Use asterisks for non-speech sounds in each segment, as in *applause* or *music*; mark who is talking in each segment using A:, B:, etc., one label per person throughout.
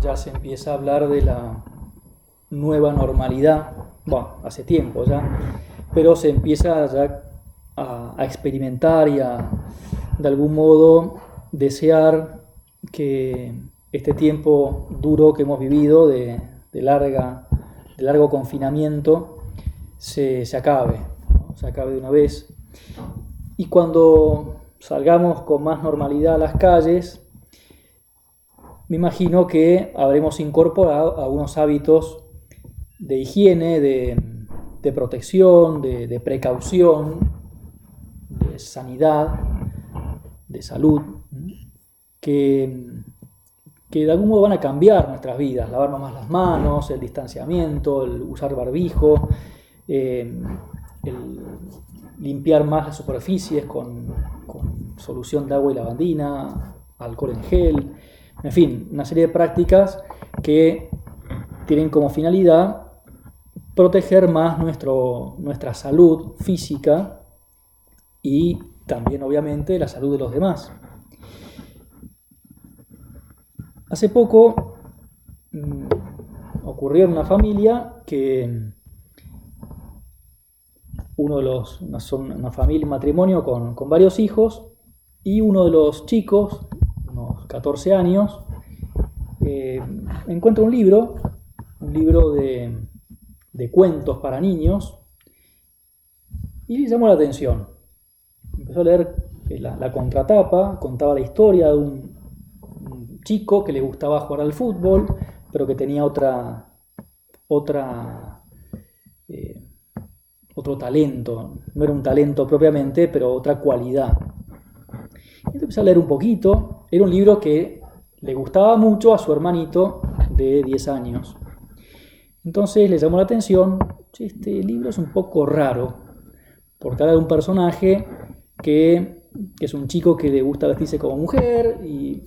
A: ya se empieza a hablar de la nueva normalidad, bueno, hace tiempo ya, pero se empieza ya a, experimentar y a, de algún modo, desear que este tiempo duro que hemos vivido de, larga, de largo confinamiento se, acabe, se acabe de una vez. Y cuando salgamos con más normalidad a las calles, me imagino que habremos incorporado algunos hábitos de higiene, de, protección, de, precaución, de sanidad, de salud, que, que, de algún modo van a cambiar nuestras vidas, lavarnos más las manos, el distanciamiento, el usar barbijo, eh, el limpiar más las superficies con, con solución de agua y lavandina, alcohol en gel, en fin, una serie de prácticas que tienen como finalidad proteger más nuestro, nuestra salud física y también obviamente la salud de los demás. Hace poco mm, ocurrió en una familia que uno de los, son una familia, un matrimonio con, con varios hijos y uno de los chicos 14 años, eh, encuentro un libro, un libro de, cuentos para niños, y le llamó la atención. Empezó a leer la, contratapa, contaba la historia de un, chico que le gustaba jugar al fútbol, pero que tenía otra, otra, eh, otro talento. No era un talento propiamente, pero otra cualidad. Entonces empecé a leer un poquito. Era un libro que le gustaba mucho a su hermanito de 10 años. Entonces le llamó la atención, este libro es un poco raro, porque habla de un personaje que, es un chico que le gusta vestirse como mujer, y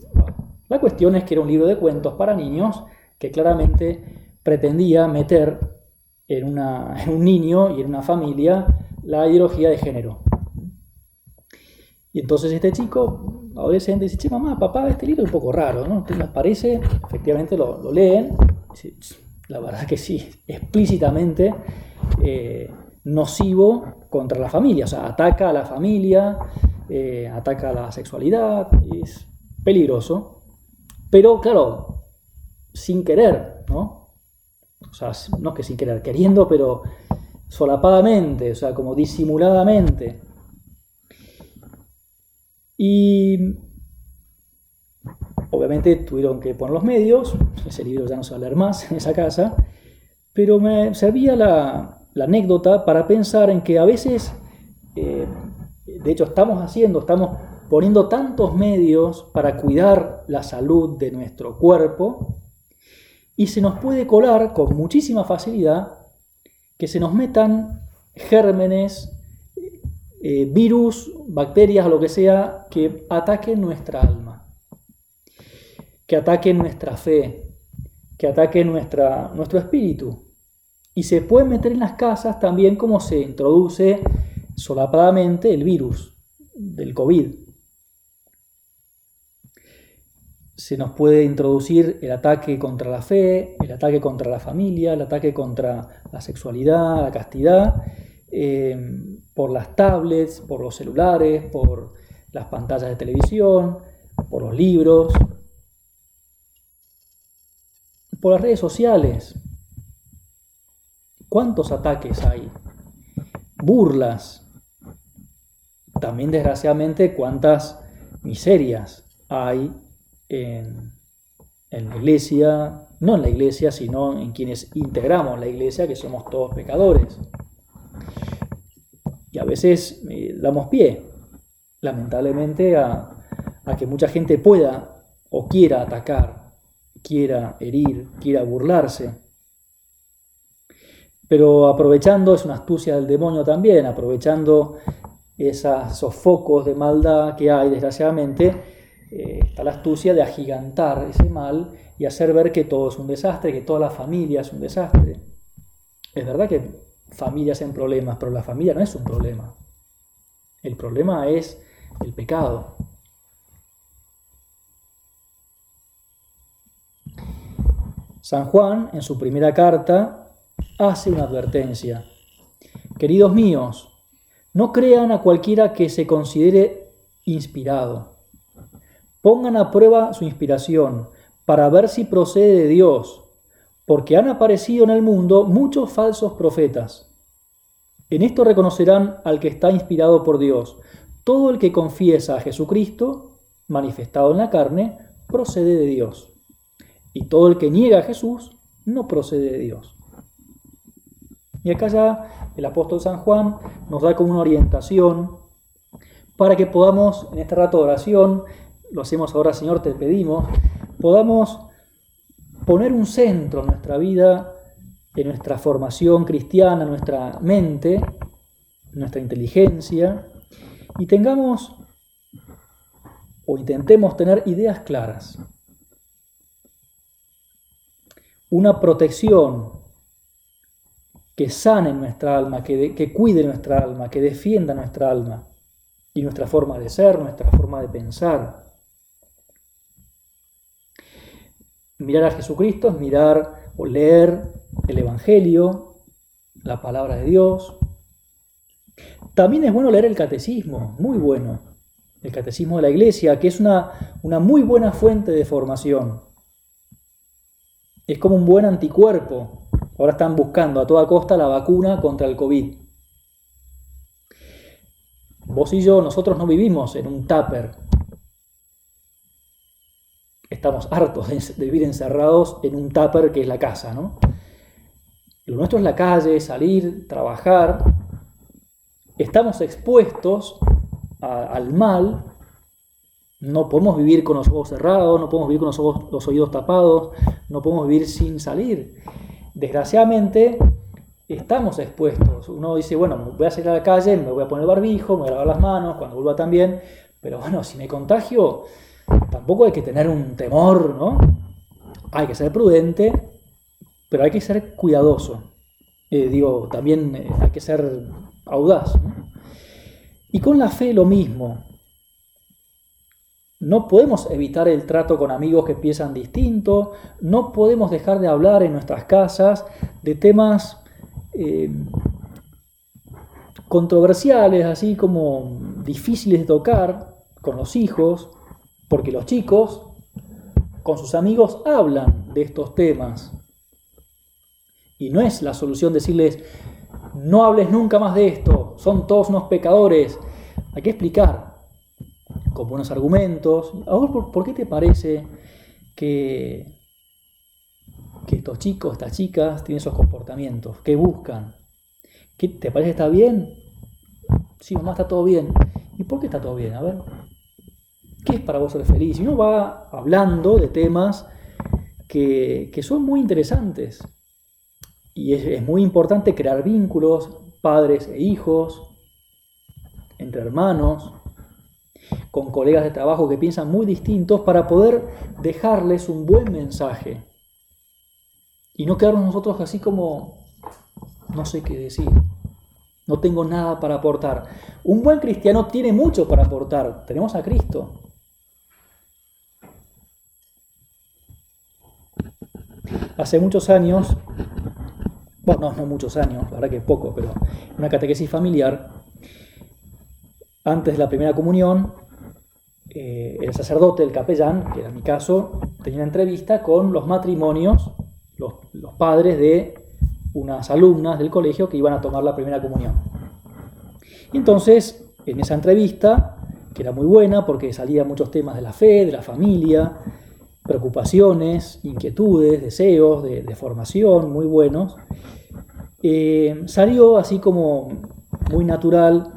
A: la cuestión es que era un libro de cuentos para niños que claramente pretendía meter en, en un niño y en una familia la ideología de género. Y entonces este chico, adolescente, dice, che, mamá, papá, este libro es un poco raro, ¿no? ¿Qué les parece? Efectivamente lo, leen. la verdad que sí, explícitamente eh, nocivo contra la familia, o sea, ataca a la familia, eh, ataca a la sexualidad, es peligroso, pero claro, sin querer, ¿no? O sea, no es que sin querer, queriendo, pero solapadamente, o sea, como disimuladamente. Y obviamente tuvieron que poner los medios, ese libro ya no se va a leer más en esa casa, pero me servía la, anécdota para pensar en que a veces, eh, de hecho estamos haciendo, estamos poniendo tantos medios para cuidar la salud de nuestro cuerpo y se nos puede colar con muchísima facilidad que se nos metan gérmenes, eh, virus, bacterias o lo que sea que ataquen nuestra alma, que ataquen nuestra fe, que ataquen nuestra, nuestro espíritu. Y se puede meter en las casas también como se introduce solapadamente el virus del COVID. Se nos puede introducir el ataque contra la fe, el ataque contra la familia, el ataque contra la sexualidad, la castidad, eh, por las tablets, por los celulares, por las pantallas de televisión, por los libros, por las redes sociales. ¿Cuántos ataques hay? Burlas. También desgraciadamente cuántas miserias hay en, en la iglesia, no en la iglesia, sino en quienes integramos la iglesia, que somos todos pecadores y a veces eh, damos pie, lamentablemente, a, que mucha gente pueda o quiera atacar, quiera herir, quiera burlarse. Pero aprovechando, es una astucia del demonio también, aprovechando esos focos de maldad que hay, desgraciadamente, eh, está la astucia de agigantar ese mal y hacer ver que todo es un desastre, que toda la familia es un desastre. Es verdad que familias en problemas, pero la familia no es un problema. El problema es el pecado. San Juan, en su primera carta, hace una advertencia. Queridos míos, no crean a cualquiera que se considere inspirado. Pongan a prueba su inspiración para ver si procede de Dios, porque han aparecido en el mundo muchos falsos profetas. En esto reconocerán al que está inspirado por Dios. Todo el que confiesa a Jesucristo, manifestado en la carne, procede de Dios. Y todo el que niega a Jesús, no procede de Dios. Y acá ya el apóstol San Juan nos da como una orientación para que podamos, en este rato de oración, lo hacemos ahora Señor, te pedimos, podamos poner un centro en nuestra vida, en nuestra formación cristiana, nuestra mente, nuestra inteligencia, y tengamos o intentemos tener ideas claras. Una protección que sane nuestra alma, que, que cuide nuestra alma, que defienda nuestra alma y nuestra forma de ser, nuestra forma de pensar. Mirar a Jesucristo es mirar o leer el Evangelio, la palabra de Dios. También es bueno leer el catecismo, muy bueno. El catecismo de la iglesia, que es una, una muy buena fuente de formación. Es como un buen anticuerpo Ahora están buscando a toda costa la vacuna contra el COVID. Vos y yo, nosotros no vivimos en un tupper. Estamos hartos de vivir encerrados en un tupper que es la casa, ¿no? Lo nuestro es la calle, salir, trabajar. Estamos expuestos al mal. No podemos vivir con los ojos cerrados, no podemos vivir con los, los oídos tapados, no podemos vivir sin salir desgraciadamente estamos expuestos. Uno dice, bueno, voy a salir a la calle, me voy a poner barbijo, me voy a lavar las manos, cuando vuelva también, pero bueno, si me contagio, tampoco hay que tener un temor, ¿no? Hay que ser prudente, pero hay que ser cuidadoso. Eh, digo, también eh, hay que ser audaz. Y con la fe lo mismo. No podemos evitar el trato con amigos que piensan distinto, no podemos dejar de hablar en nuestras casas de temas eh, controversiales, así como difíciles de tocar con los hijos, porque los chicos con sus amigos hablan de estos temas. Y no es la solución decirles, no hables nunca más de esto, son todos unos pecadores. Hay que explicar, con buenos argumentos. ¿por, qué te parece que, que estos chicos, estas chicas tienen esos comportamientos? ¿Qué buscan? ¿Qué, ¿Te parece que está bien? Sí, mamá, está todo bien. ¿Y por qué está todo bien? A ver, ¿qué es para vos ser feliz? Y uno va hablando de temas que, son muy interesantes. Y es, es muy importante crear vínculos, padres e hijos, entre hermanos, con colegas de trabajo que piensan muy distintos para poder dejarles un buen mensaje y no quedarnos nosotros así como no sé qué decir, no tengo nada para aportar. Un buen cristiano tiene mucho para aportar, tenemos a Cristo. Hace muchos años, bueno, no, muchos años, la verdad que poco, pero una catequesis familiar, antes de la primera comunión, eh, el sacerdote, el capellán, que era mi caso, tenía una entrevista con los matrimonios, los, padres de unas alumnas del colegio que iban a tomar la primera comunión. Entonces, en esa entrevista, que era muy buena porque salían muchos temas de la fe, de la familia, preocupaciones, inquietudes, deseos de, formación muy buenos, eh, salió así como muy natural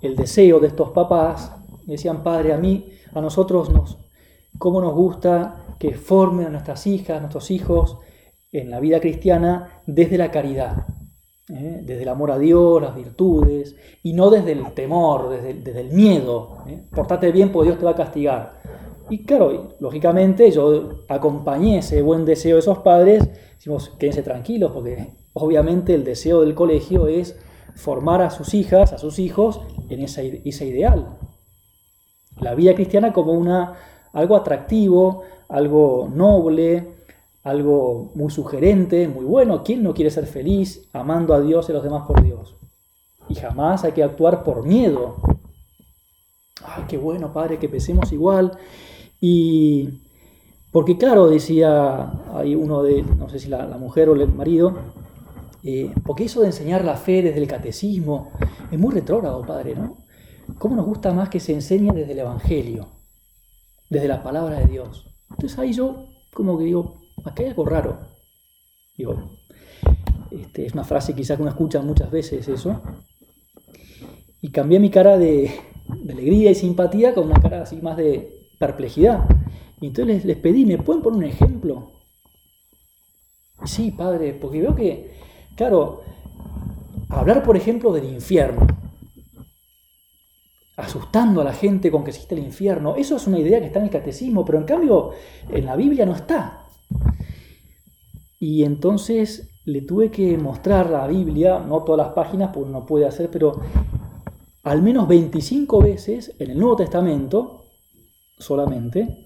A: el deseo de estos papás decían, Padre, a mí, a nosotros, nos, cómo nos gusta que formen a nuestras hijas, a nuestros hijos en la vida cristiana desde la caridad, ¿eh? desde el amor a Dios, las virtudes, y no desde el temor, desde, el miedo. ¿eh? Portate bien porque Dios te va a castigar. Y claro, lógicamente yo acompañé ese buen deseo de esos padres, decimos, quédense tranquilos, porque obviamente el deseo del colegio es formar a sus hijas, a sus hijos, en ese, ideal la vida cristiana como una, algo atractivo, algo noble, algo muy sugerente, muy bueno. ¿Quién no quiere ser feliz amando a Dios y a los demás por Dios? Y jamás hay que actuar por miedo. Ay, qué bueno, Padre, que pensemos igual. Y porque claro, decía ahí uno de, no sé si la, mujer o el marido, eh, porque eso de enseñar la fe desde el catecismo es muy retrógrado, Padre, ¿no? ¿Cómo nos gusta más que se enseñe desde el Evangelio, desde la palabra de Dios? Entonces ahí yo como que digo, acá hay algo raro. Digo, este, es una frase quizás que uno escucha muchas veces eso. Y cambié mi cara de, de alegría y simpatía con una cara así más de perplejidad. Y entonces les, pedí, ¿me pueden poner un ejemplo? Sí, padre, porque veo que, claro, hablar, por ejemplo, del infierno, asustando a la gente con que existe el infierno, eso es una idea que está en el catecismo, pero en cambio en la Biblia no está. Y entonces le tuve que mostrar la Biblia, no todas las páginas, porque no puede hacer, pero al menos 25 veces en el Nuevo Testamento solamente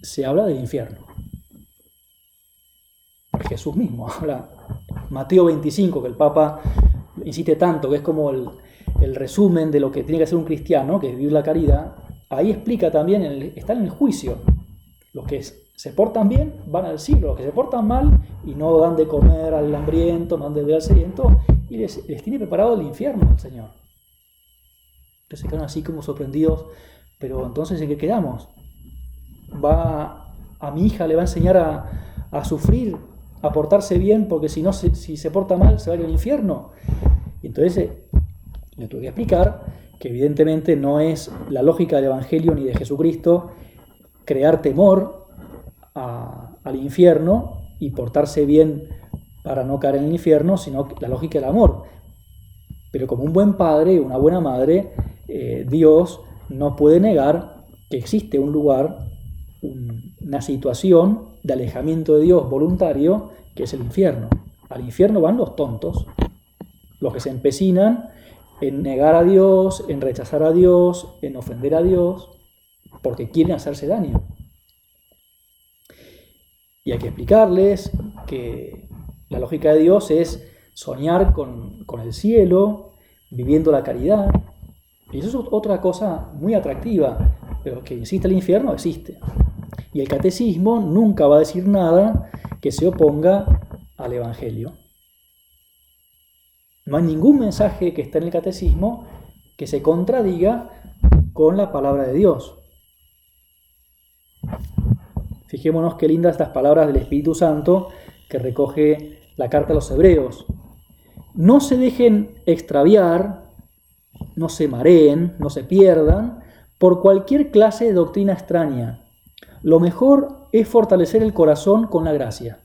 A: se habla del infierno. Jesús mismo *laughs* habla. Mateo 25, que el Papa insiste tanto, que es como el, resumen de lo que tiene que ser un cristiano, que es vivir la caridad, ahí explica también, está en el juicio. Los que se portan bien van al cielo, los que se portan mal y no dan de comer al hambriento, no dan de beber al sediento, y les, les tiene preparado el infierno el Señor. Entonces se quedan así como sorprendidos, pero entonces ¿en qué quedamos? va a mi hija le va a enseñar a, sufrir, a portarse bien, porque si no, si se porta mal, se va al infierno. Y entonces eh, le tuve que explicar que evidentemente no es la lógica del Evangelio ni de Jesucristo crear temor al infierno y portarse bien para no caer en el infierno, sino la lógica del amor. Pero como un buen padre, una buena madre, eh, Dios no puede negar que existe un lugar una situación de alejamiento de Dios voluntario, que es el infierno. Al infierno van los tontos, los que se empecinan en negar a Dios, en rechazar a Dios, en ofender a Dios, porque quieren hacerse daño. Y hay que explicarles que la lógica de Dios es soñar con, con el cielo, viviendo la caridad. Y eso es otra cosa muy atractiva, pero que existe el infierno, existe. Y el catecismo nunca va a decir nada que se oponga al Evangelio. No hay ningún mensaje que está en el catecismo que se contradiga con la palabra de Dios. Fijémonos qué lindas estas palabras del Espíritu Santo que recoge la carta a los hebreos. No se dejen extraviar, no se mareen, no se pierdan por cualquier clase de doctrina extraña lo mejor es fortalecer el corazón con la gracia,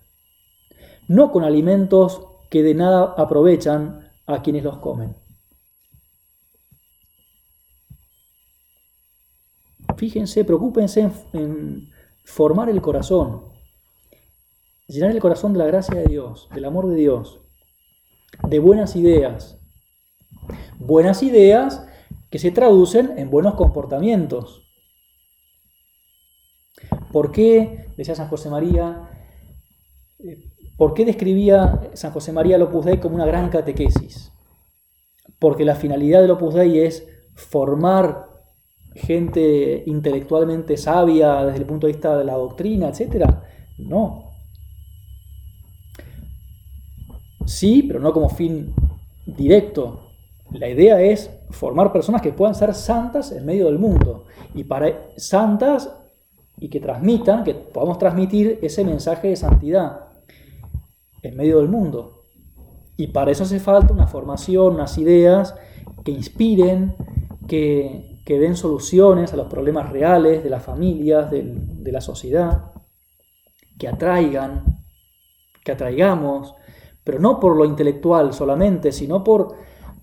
A: no con alimentos que de nada aprovechan a quienes los comen. Fíjense, preocúpense en, formar el corazón, llenar el corazón de la gracia de Dios, del amor de Dios, de buenas ideas. Buenas ideas que se traducen en buenos comportamientos. ¿Por qué, decía San José María, eh, por qué describía San José María el Opus Dei como una gran catequesis? Porque la finalidad del Opus Dei es formar gente intelectualmente sabia desde el punto de vista de la doctrina, etc. No. Sí, pero no como fin directo. La idea es formar personas que puedan ser santas en medio del mundo. Y para santas y que transmitan, que podamos transmitir ese mensaje de santidad en medio del mundo. Y para eso hace falta una formación, unas ideas que inspiren, que, den soluciones a los problemas reales de las familias, de, la sociedad, que atraigan, que atraigamos, pero no por lo intelectual solamente, sino por,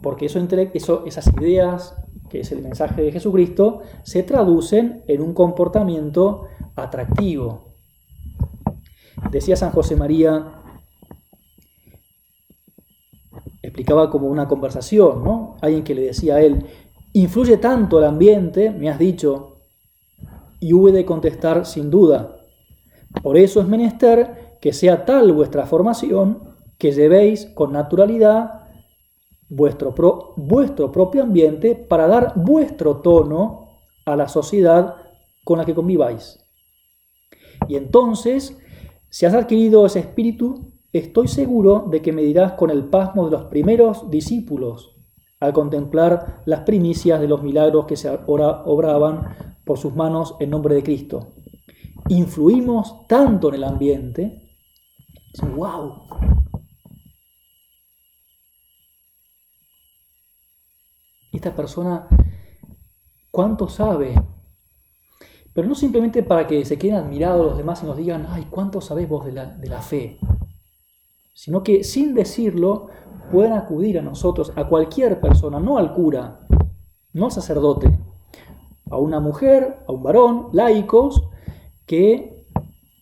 A: porque esas ideas que es el mensaje de Jesucristo, se traducen en un comportamiento atractivo. Decía San José María, explicaba como una conversación, ¿no? Alguien que le decía a él, influye tanto el ambiente, me has dicho, y hube de contestar sin duda. Por eso es menester que sea tal vuestra formación que llevéis con naturalidad vuestro, vuestro propio ambiente para dar vuestro tono a la sociedad con la que conviváis. Y entonces, si has adquirido ese espíritu, estoy seguro de que me dirás con el pasmo de los primeros discípulos al contemplar las primicias de los milagros que se obraban por sus manos en nombre de Cristo. Influimos tanto en el ambiente, wow, esta persona cuánto sabe. Pero no simplemente para que se queden admirados los demás y nos digan, ay, cuánto sabés vos de la, de la fe. Sino que sin decirlo pueden acudir a nosotros, a cualquier persona, no al cura, no al sacerdote, a una mujer, a un varón, laicos, que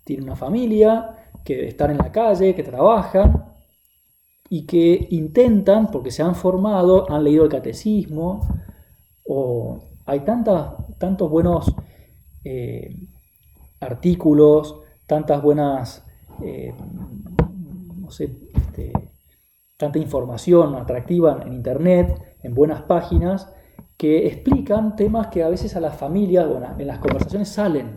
A: tienen una familia, que están en la calle, que trabajan, y que intentan, porque se han formado, han leído el catecismo, o hay tantas, tantos buenos eh, artículos, tantas buenas, eh, no sé, este, tanta información atractiva en Internet, en buenas páginas, que explican temas que a veces a las familias, bueno, en las conversaciones salen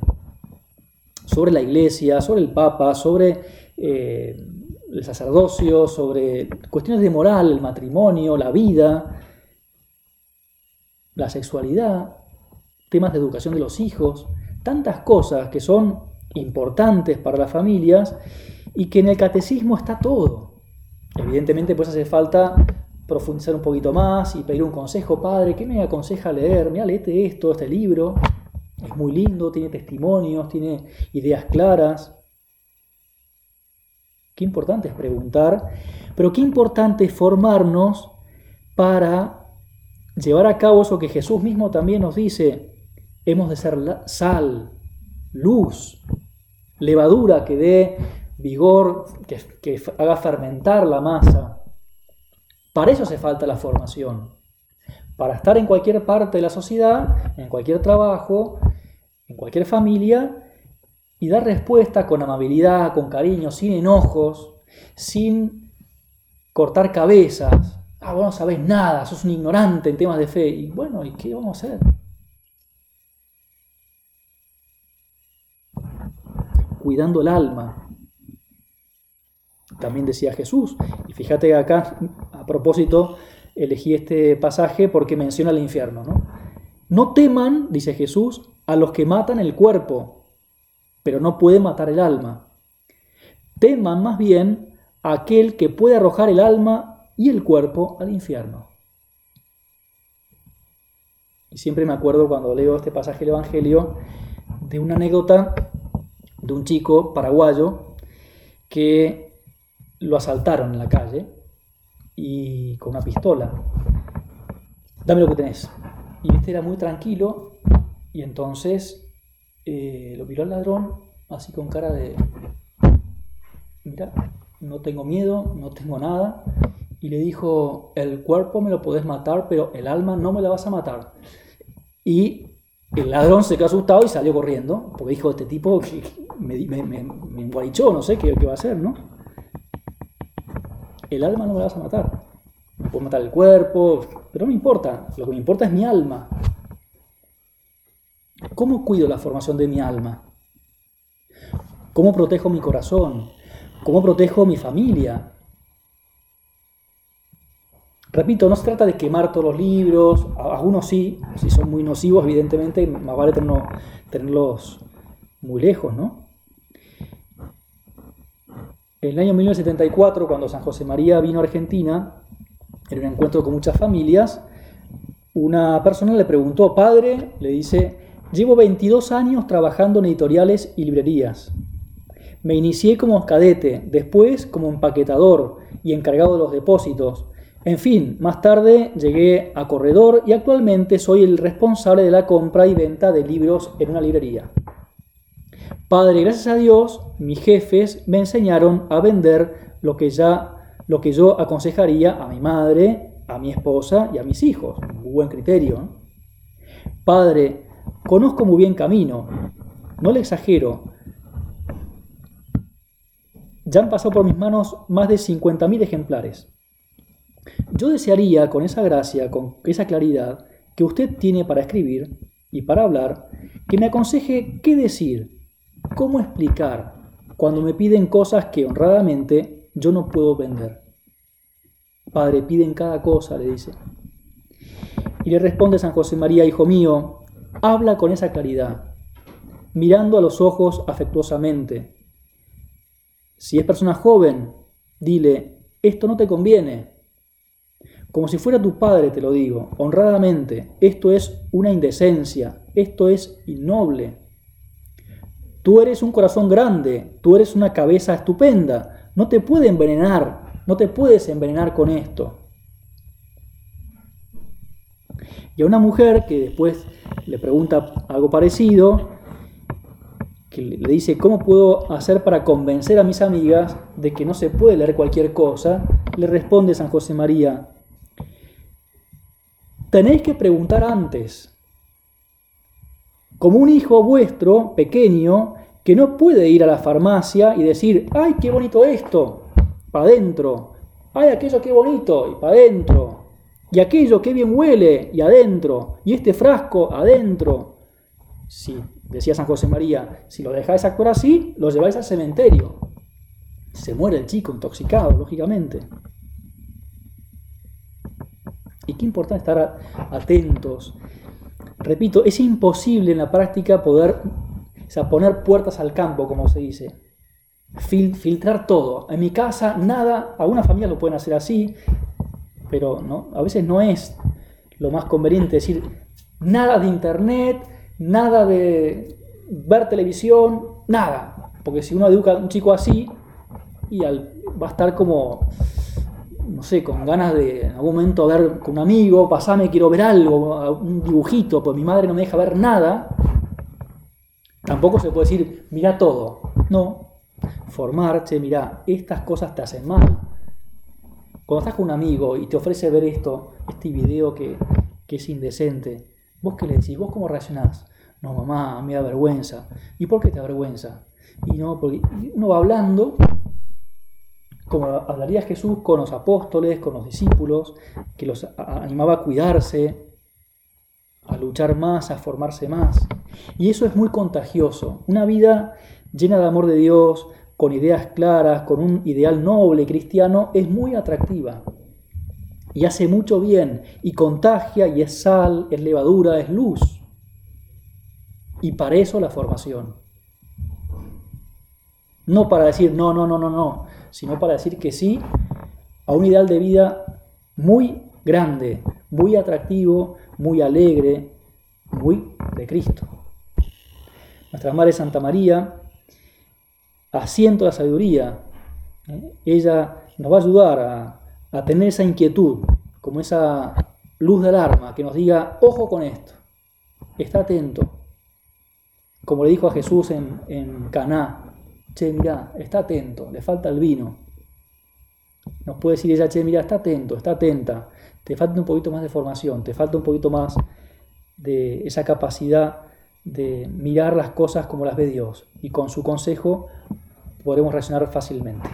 A: sobre la iglesia, sobre el Papa, sobre eh, el sacerdocio, sobre cuestiones de moral, el matrimonio, la vida, la sexualidad, temas de educación de los hijos, tantas cosas que son importantes para las familias y que en el catecismo está todo. Evidentemente pues hace falta profundizar un poquito más y pedir un consejo, padre, ¿qué me aconseja leer? Mira, léete esto, este libro, es muy lindo, tiene testimonios, tiene ideas claras. Qué importante es preguntar, pero qué importante es formarnos para llevar a cabo eso que Jesús mismo también nos dice. Hemos de ser sal, luz, levadura que dé vigor, que, haga fermentar la masa. Para eso hace falta la formación. Para estar en cualquier parte de la sociedad, en cualquier trabajo, en cualquier familia, y dar respuesta con amabilidad, con cariño, sin enojos, sin cortar cabezas. Ah, vos no sabés nada, sos un ignorante en temas de fe. Y bueno, ¿y qué vamos a hacer? Cuidando el alma. También decía Jesús. Y fíjate acá, a propósito, elegí este pasaje porque menciona el infierno. ¿no? no teman, dice Jesús, a los que matan el cuerpo pero no puede matar el alma. Teman más bien a aquel que puede arrojar el alma y el cuerpo al infierno. Y siempre me acuerdo cuando leo este pasaje del Evangelio de una anécdota de un chico paraguayo que lo asaltaron en la calle y con una pistola. Dame lo que tenés. Y este era muy tranquilo y entonces eh, lo miró al ladrón así con cara de, mira, no tengo miedo, no tengo nada. Y le dijo, el cuerpo me lo podés matar, pero el alma no me la vas a matar. Y el ladrón se quedó asustado y salió corriendo, porque dijo, este tipo me, me, me, no sé qué, qué, va a hacer, ¿no? El alma no me la vas a matar. Me puedo matar el cuerpo, pero no me importa. Lo que me importa es mi alma. ¿Cómo cuido la formación de mi alma? ¿Cómo protejo mi corazón? ¿Cómo protejo mi familia? Repito, no se trata de quemar todos los libros, algunos sí, si son muy nocivos, evidentemente, más vale tenerlos muy lejos, ¿no? En el año 1974, cuando San José María vino a Argentina, en un encuentro con muchas familias, una persona le preguntó, padre, le dice, Llevo 22 años trabajando en editoriales y librerías. Me inicié como cadete, después como empaquetador y encargado de los depósitos. En fin, más tarde llegué a corredor y actualmente soy el responsable de la compra y venta de libros en una librería. Padre, gracias a Dios, mis jefes me enseñaron a vender lo que ya lo que yo aconsejaría a mi madre, a mi esposa y a mis hijos. Un buen criterio. Padre, Conozco muy bien camino, no le exagero. Ya han pasado por mis manos más de 50.000 ejemplares. Yo desearía, con esa gracia, con esa claridad que usted tiene para escribir y para hablar, que me aconseje qué decir, cómo explicar cuando me piden cosas que honradamente yo no puedo vender. Padre, piden cada cosa, le dice. Y le responde San José María, hijo mío, habla con esa claridad, mirando a los ojos afectuosamente. Si es persona joven, dile, esto no te conviene. Como si fuera tu padre, te lo digo, honradamente, esto es una indecencia, esto es innoble. Tú eres un corazón grande, tú eres una cabeza estupenda, no te puede envenenar, no te puedes envenenar con esto. Y a una mujer que después le pregunta algo parecido, que le dice, ¿cómo puedo hacer para convencer a mis amigas de que no se puede leer cualquier cosa? Le responde San José María, tenéis que preguntar antes. Como un hijo vuestro, pequeño, que no puede ir a la farmacia y decir, ¡ay, qué bonito esto! Para adentro. ¡Ay, aquello qué bonito! Y para adentro. Y aquello qué bien huele y adentro. Y este frasco adentro. Sí, decía San José María, si lo dejáis actuar así, lo lleváis al cementerio. Se muere el chico intoxicado, lógicamente. Y qué importante estar atentos. Repito, es imposible en la práctica poder poner puertas al campo, como se dice. filtrar todo. En mi casa, nada, algunas familias lo pueden hacer así, pero ¿no? a veces no es lo más conveniente decir nada de internet, nada de ver televisión, nada. Porque si uno educa a un chico así, y va a estar como, no sé, con ganas de en algún momento ver con un amigo, pasame, quiero ver algo, un dibujito, pues mi madre no me deja ver nada. Tampoco se puede decir, mira todo. No. Formarse, mira, estas cosas te hacen mal. Cuando estás con un amigo y te ofrece ver esto, este video que, es indecente, ¿vos qué le decís? ¿Vos cómo reaccionás? No, mamá, me da vergüenza. ¿Y por qué te da vergüenza? Y no, porque uno va hablando como hablaría Jesús con los apóstoles, con los discípulos, que los animaba a cuidarse, a luchar más, a formarse más. Y eso es muy contagioso. Una vida llena de amor de Dios, con ideas claras, con un ideal noble cristiano, es muy atractiva. Y hace mucho bien, y contagia, y es sal, es levadura, es luz. Y para eso la formación. No para decir no, no, no, no, no, sino para decir que sí a un ideal de vida muy grande, muy atractivo, muy alegre, muy de Cristo. Nuestra Madre Santa María, asiento de la sabiduría, ¿eh? ella nos va a ayudar a, tener esa inquietud, como esa luz de alarma que nos diga, ojo con esto, está atento. Como le dijo a Jesús en, Caná, che, mirá, está atento, le falta el vino. Nos puede decir ella, che, mirá, está atento, está atenta, te falta un poquito más de formación, te falta un poquito más de esa capacidad de mirar las cosas como las ve Dios y con su consejo podremos reaccionar fácilmente.